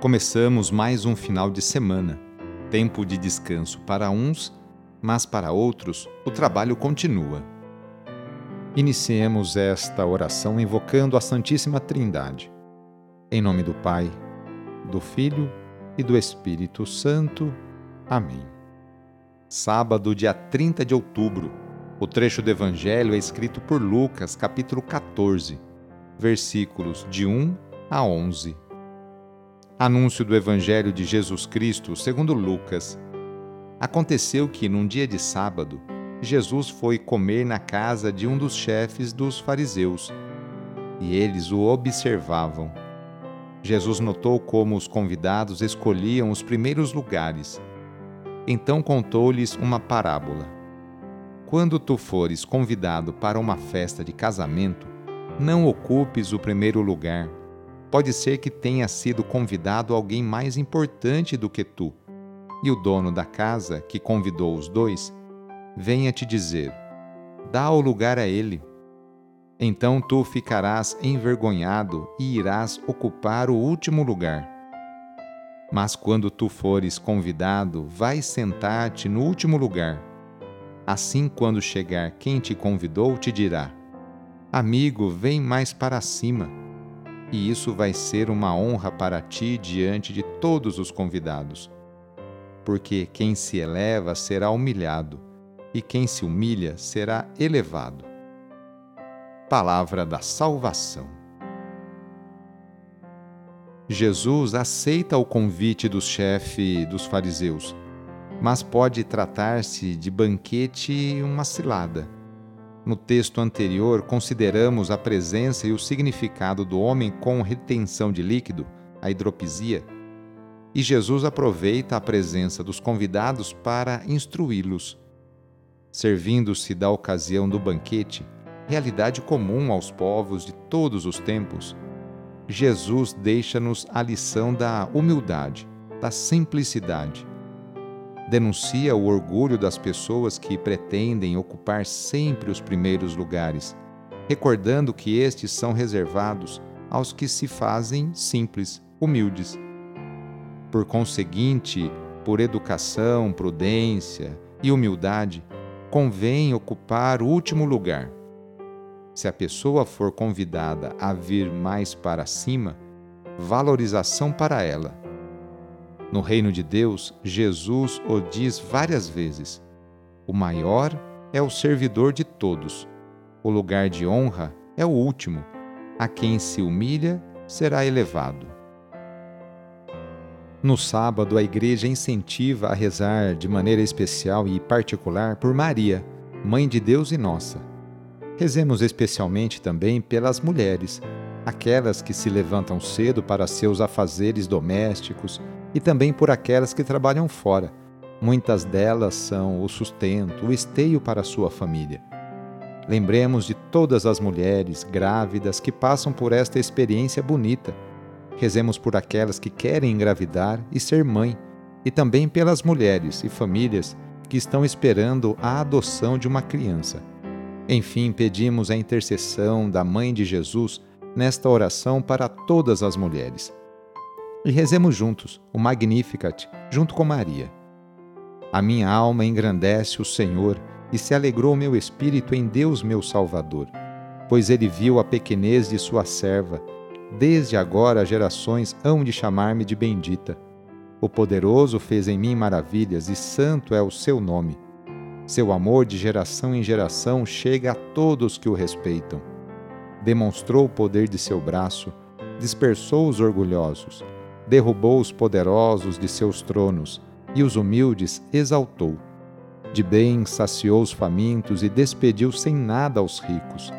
Começamos mais um final de semana, tempo de descanso para uns, mas para outros o trabalho continua. Iniciemos esta oração invocando a Santíssima Trindade. Em nome do Pai, do Filho e do Espírito Santo. Amém. Sábado, dia 30 de outubro. O trecho do Evangelho é escrito por Lucas, capítulo 14, versículos de 1 a 11. Anúncio do Evangelho de Jesus Cristo segundo Lucas. Aconteceu que, num dia de sábado, Jesus foi comer na casa de um dos chefes dos fariseus, e eles o observavam. Jesus notou como os convidados escolhiam os primeiros lugares. Então contou-lhes uma parábola. Quando tu fores convidado para uma festa de casamento, não ocupes o primeiro lugar Pode ser que tenha sido convidado alguém mais importante do que tu, e o dono da casa, que convidou os dois, venha te dizer: dá o lugar a ele. Então tu ficarás envergonhado e irás ocupar o último lugar. Mas quando tu fores convidado, vai sentar-te no último lugar. Assim, quando chegar quem te convidou, te dirá: Amigo, vem mais para cima e isso vai ser uma honra para ti diante de todos os convidados. Porque quem se eleva será humilhado, e quem se humilha será elevado. Palavra da Salvação. Jesus aceita o convite do chefe dos fariseus, mas pode tratar-se de banquete uma cilada no texto anterior, consideramos a presença e o significado do homem com retenção de líquido, a hidropisia, e Jesus aproveita a presença dos convidados para instruí-los. Servindo-se da ocasião do banquete, realidade comum aos povos de todos os tempos, Jesus deixa-nos a lição da humildade, da simplicidade, denuncia o orgulho das pessoas que pretendem ocupar sempre os primeiros lugares, recordando que estes são reservados aos que se fazem simples, humildes. Por conseguinte, por educação, prudência e humildade, convém ocupar o último lugar. Se a pessoa for convidada a vir mais para cima, valorização para ela no reino de Deus, Jesus o diz várias vezes: o maior é o servidor de todos, o lugar de honra é o último, a quem se humilha será elevado. No sábado, a igreja incentiva a rezar de maneira especial e particular por Maria, Mãe de Deus e nossa. Rezemos especialmente também pelas mulheres, aquelas que se levantam cedo para seus afazeres domésticos, e também por aquelas que trabalham fora. Muitas delas são o sustento, o esteio para sua família. Lembremos de todas as mulheres grávidas que passam por esta experiência bonita. Rezemos por aquelas que querem engravidar e ser mãe, e também pelas mulheres e famílias que estão esperando a adoção de uma criança. Enfim, pedimos a intercessão da Mãe de Jesus nesta oração para todas as mulheres. E rezemos juntos o Magnificat, junto com Maria. A minha alma engrandece o Senhor e se alegrou meu espírito em Deus meu Salvador, pois ele viu a pequenez de sua serva. Desde agora gerações hão de chamar-me de bendita. O poderoso fez em mim maravilhas e santo é o seu nome. Seu amor de geração em geração chega a todos que o respeitam. Demonstrou o poder de seu braço, dispersou os orgulhosos derrubou os poderosos de seus tronos e os humildes exaltou. De bem saciou os famintos e despediu sem nada aos ricos.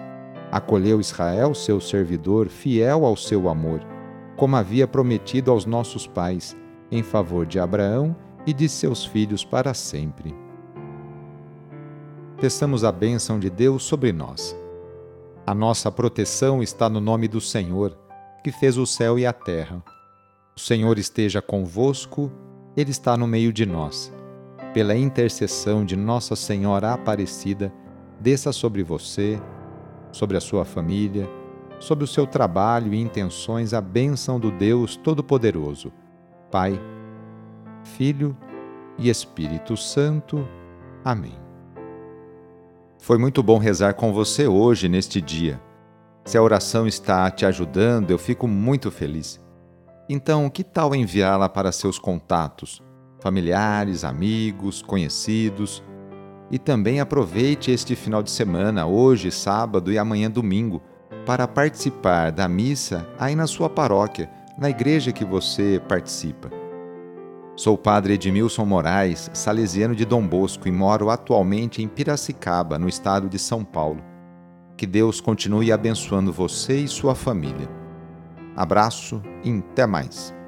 Acolheu Israel, seu servidor, fiel ao seu amor, como havia prometido aos nossos pais, em favor de Abraão e de seus filhos para sempre. Peçamos a bênção de Deus sobre nós. A nossa proteção está no nome do Senhor, que fez o céu e a terra. Senhor esteja convosco, Ele está no meio de nós. Pela intercessão de Nossa Senhora Aparecida, desça sobre você, sobre a sua família, sobre o seu trabalho e intenções a bênção do Deus Todo-Poderoso, Pai, Filho e Espírito Santo. Amém. Foi muito bom rezar com você hoje, neste dia. Se a oração está te ajudando, eu fico muito feliz. Então, que tal enviá-la para seus contatos, familiares, amigos, conhecidos? E também aproveite este final de semana, hoje, sábado e amanhã, domingo, para participar da missa aí na sua paróquia, na igreja que você participa. Sou o padre Edmilson Moraes, salesiano de Dom Bosco e moro atualmente em Piracicaba, no estado de São Paulo. Que Deus continue abençoando você e sua família. Abraço e até mais.